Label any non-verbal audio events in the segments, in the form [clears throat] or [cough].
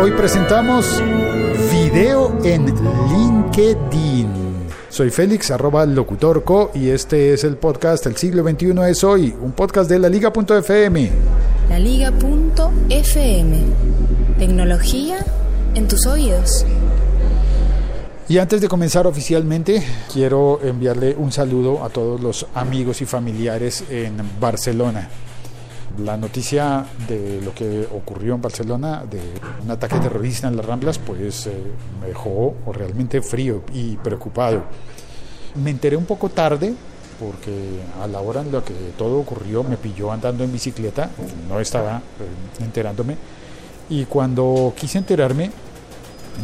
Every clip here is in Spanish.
Hoy presentamos video en LinkedIn. Soy Félix, arroba locutorco, y este es el podcast El siglo XXI es hoy, un podcast de la Liga.fm. La Liga.fm. Tecnología en tus oídos. Y antes de comenzar oficialmente, quiero enviarle un saludo a todos los amigos y familiares en Barcelona. La noticia de lo que ocurrió en Barcelona, de un ataque terrorista en las Ramblas, pues eh, me dejó realmente frío y preocupado. Me enteré un poco tarde, porque a la hora en la que todo ocurrió me pilló andando en bicicleta, no estaba eh, enterándome, y cuando quise enterarme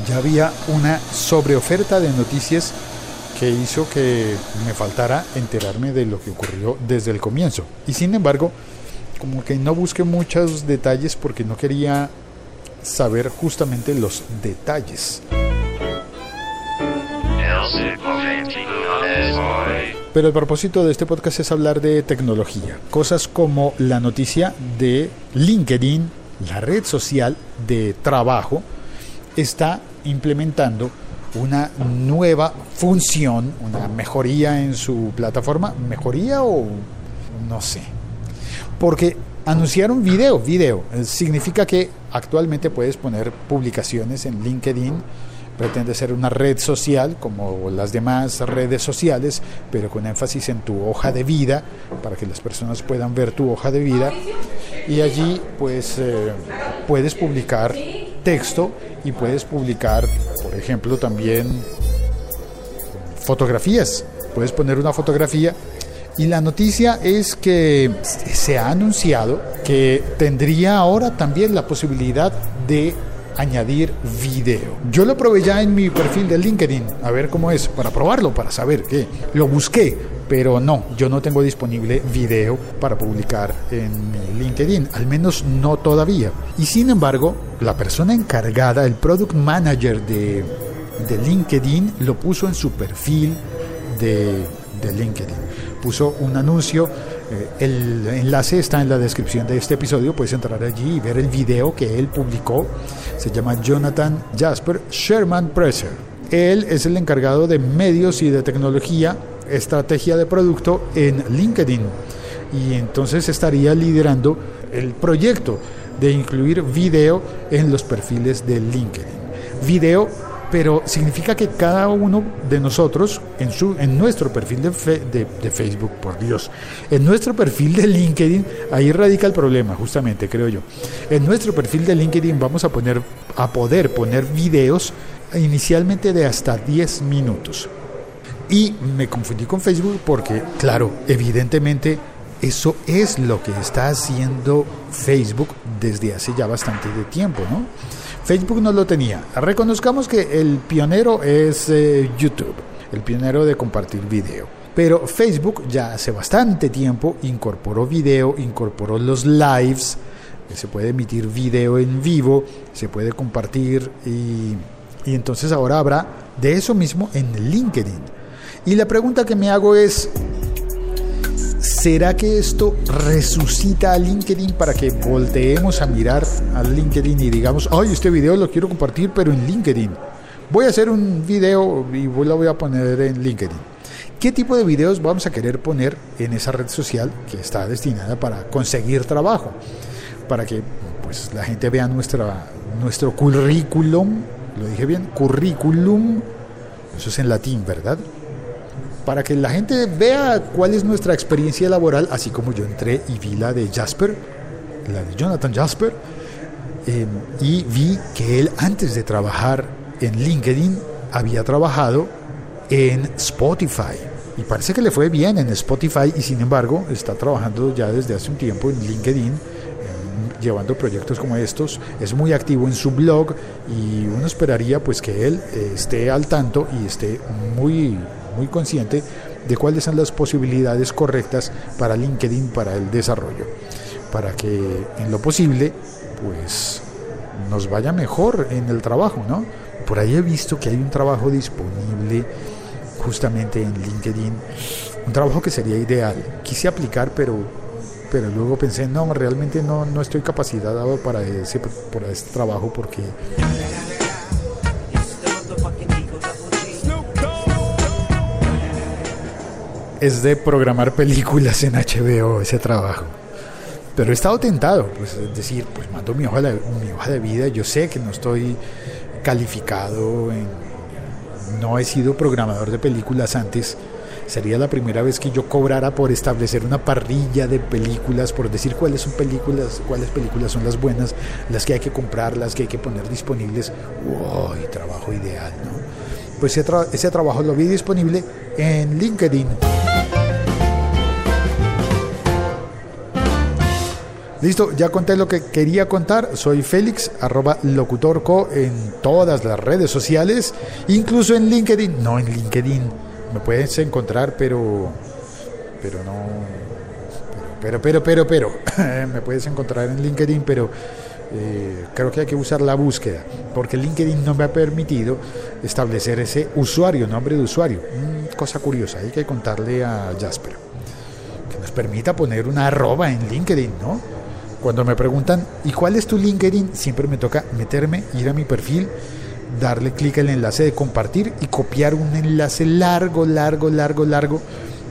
ya había una sobreoferta de noticias que hizo que me faltara enterarme de lo que ocurrió desde el comienzo. Y sin embargo, como que no busqué muchos detalles porque no quería saber justamente los detalles. Pero el propósito de este podcast es hablar de tecnología, cosas como la noticia de LinkedIn, la red social de trabajo, está implementando una nueva función, una mejoría en su plataforma, mejoría o no sé, porque anunciaron video, video, significa que actualmente puedes poner publicaciones en LinkedIn, pretende ser una red social como las demás redes sociales, pero con énfasis en tu hoja de vida, para que las personas puedan ver tu hoja de vida, y allí pues eh, puedes publicar texto y puedes publicar, por ejemplo, también fotografías. Puedes poner una fotografía y la noticia es que se ha anunciado que tendría ahora también la posibilidad de añadir video. Yo lo probé ya en mi perfil de LinkedIn, a ver cómo es, para probarlo, para saber qué. Lo busqué, pero no, yo no tengo disponible video para publicar en LinkedIn, al menos no todavía. Y sin embargo, la persona encargada, el product manager de, LinkedIn, lo puso en su perfil de LinkedIn. Puso un anuncio eh, el enlace está en la descripción de este episodio, puedes entrar allí y ver el video que él publicó. Se llama Jonathan Jasper Sherman Presser. Él es el encargado de medios y de tecnología, estrategia de producto en LinkedIn. Y entonces estaría liderando el proyecto de incluir video en los perfiles de LinkedIn. Video pero significa que cada uno de nosotros, en, su, en nuestro perfil de, de, Facebook, por Dios, en nuestro perfil de LinkedIn, ahí radica el problema, justamente, creo yo. En nuestro perfil de LinkedIn vamos a, poner, a poder poner videos inicialmente de hasta 10 minutos. Y me confundí con Facebook porque, claro, evidentemente eso es lo que está haciendo Facebook desde hace ya bastante de tiempo, ¿no? Facebook no lo tenía. Reconozcamos que el pionero es eh, YouTube, el pionero de compartir video. Pero Facebook ya hace bastante tiempo incorporó video, incorporó los lives, se puede emitir video en vivo, se puede compartir y, y entonces ahora habrá de eso mismo en LinkedIn. Y la pregunta que me hago es, ¿Será que esto resucita a LinkedIn para que volteemos a mirar a LinkedIn y digamos, ay, este video lo quiero compartir, pero en LinkedIn? Voy a hacer un video y lo voy a poner en LinkedIn. ¿Qué tipo de videos vamos a querer poner en esa red social que está destinada para conseguir trabajo? Para que pues, la gente vea nuestra, nuestro currículum, lo dije bien, currículum, eso es en latín, ¿verdad? Para que la gente vea cuál es nuestra experiencia laboral, así como yo entré y vi la de Jasper, la de Jonathan Jasper, eh, y vi que él antes de trabajar en LinkedIn había trabajado en Spotify. Y parece que le fue bien en Spotify y sin embargo está trabajando ya desde hace un tiempo en LinkedIn llevando proyectos como estos, es muy activo en su blog y uno esperaría pues que él eh, esté al tanto y esté muy, muy consciente de cuáles son las posibilidades correctas para LinkedIn para el desarrollo, para que en lo posible pues nos vaya mejor en el trabajo, ¿no? Por ahí he visto que hay un trabajo disponible justamente en LinkedIn, un trabajo que sería ideal. Quise aplicar, pero pero luego pensé, no, realmente no, no estoy capacitado para ese, para este trabajo porque... Es de programar películas en HBO ese trabajo. Pero he estado tentado, pues es decir, pues mando mi hoja, de, mi hoja de vida, yo sé que no estoy calificado, no he sido programador de películas antes, sería la primera vez que yo cobrara por establecer una parrilla de películas, por decir cuáles son películas, cuáles películas son las buenas, las que hay que comprar, las que hay que poner disponibles. ¡Uy! Trabajo ideal, ¿no? Pues ese, ese trabajo lo vi disponible en LinkedIn. Listo, ya conté lo que quería contar. Soy Félix, arroba locutorco en todas las redes sociales, incluso en LinkedIn. No, en LinkedIn me puedes encontrar, pero, pero no, pero, pero, pero, pero, [clears throat] me puedes encontrar en LinkedIn, pero eh, creo que hay que usar la búsqueda, porque LinkedIn no me ha permitido establecer ese usuario, nombre de usuario. Mm, cosa curiosa, hay que contarle a Jasper que nos permita poner una arroba en LinkedIn, ¿no? Cuando me preguntan, ¿y cuál es tu LinkedIn? Siempre me toca meterme, ir a mi perfil darle clic al enlace de compartir y copiar un enlace largo, largo, largo, largo,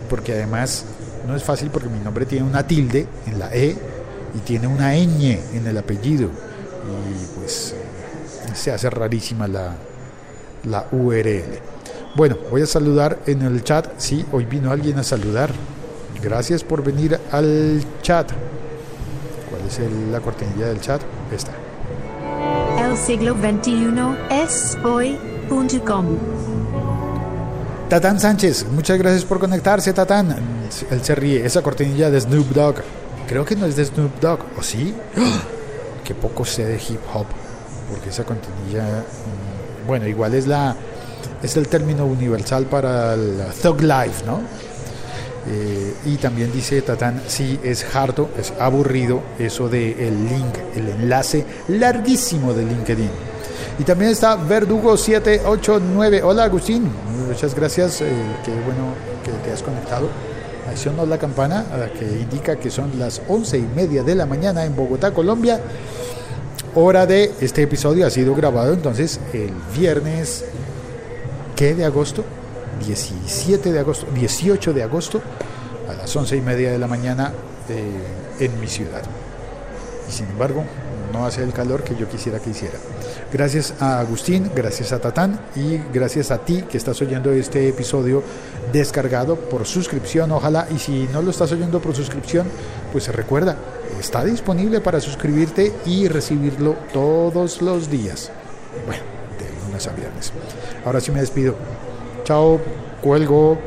porque además no es fácil porque mi nombre tiene una tilde en la E y tiene una ñ en el apellido y pues se hace rarísima la, la URL. Bueno, voy a saludar en el chat. Sí, hoy vino alguien a saludar. Gracias por venir al chat. ¿Cuál es la cortinilla del chat? Esta siglo XXI es hoy.com. Tatán Sánchez, muchas gracias por conectarse, Tatán. Él se ríe, esa cortinilla de Snoop Dogg. Creo que no es de Snoop Dogg, ¿o sí? [gasps] Que poco sé de hip hop, porque esa cortinilla, mm, bueno, igual es la es el término universal para el thug life, ¿no? Eh, y también dice Tatán, sí, es harto, es aburrido eso del el link, el enlace larguísimo de LinkedIn. Y también está Verdugo789. Hola Agustín, muchas gracias, eh, qué bueno que te has conectado. Accionó la campana que indica que son las once y media de la mañana en Bogotá, Colombia. Hora de este episodio ha sido grabado entonces el viernes, ¿qué de agosto? 17 de agosto, 18 de agosto, a las 11 y media de la mañana eh, en mi ciudad. Y sin embargo, no hace el calor que yo quisiera que hiciera. Gracias a Agustín, gracias a Tatán y gracias a ti que estás oyendo este episodio descargado por suscripción, ojalá. Y si no lo estás oyendo por suscripción, pues recuerda, está disponible para suscribirte y recibirlo todos los días. Bueno, de lunes a viernes. Ahora sí me despido. Chao, cuelgo.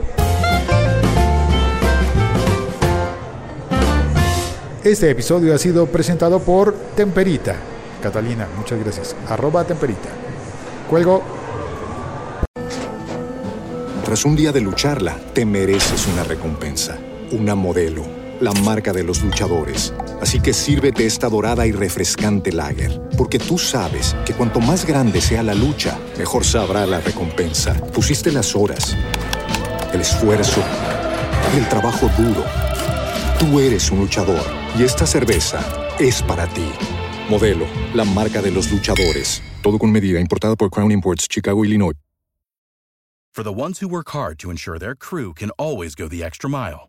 Este episodio ha sido presentado por Temperita. Catalina, muchas gracias. Arroba Temperita. Cuelgo. Tras un día de lucharla, te mereces una recompensa, una modelo, la marca de los luchadores Así que sírvete esta dorada y refrescante lager, porque tú sabes que cuanto más grande sea la lucha, mejor sabrá la recompensa. Pusiste las horas, el esfuerzo, el trabajo duro. Tú eres un luchador y esta cerveza es para ti. Modelo, la marca de los luchadores. Todo con medida, importada por Crown Imports, Chicago, Illinois. For the ones who work hard to ensure their crew can always go the extra mile,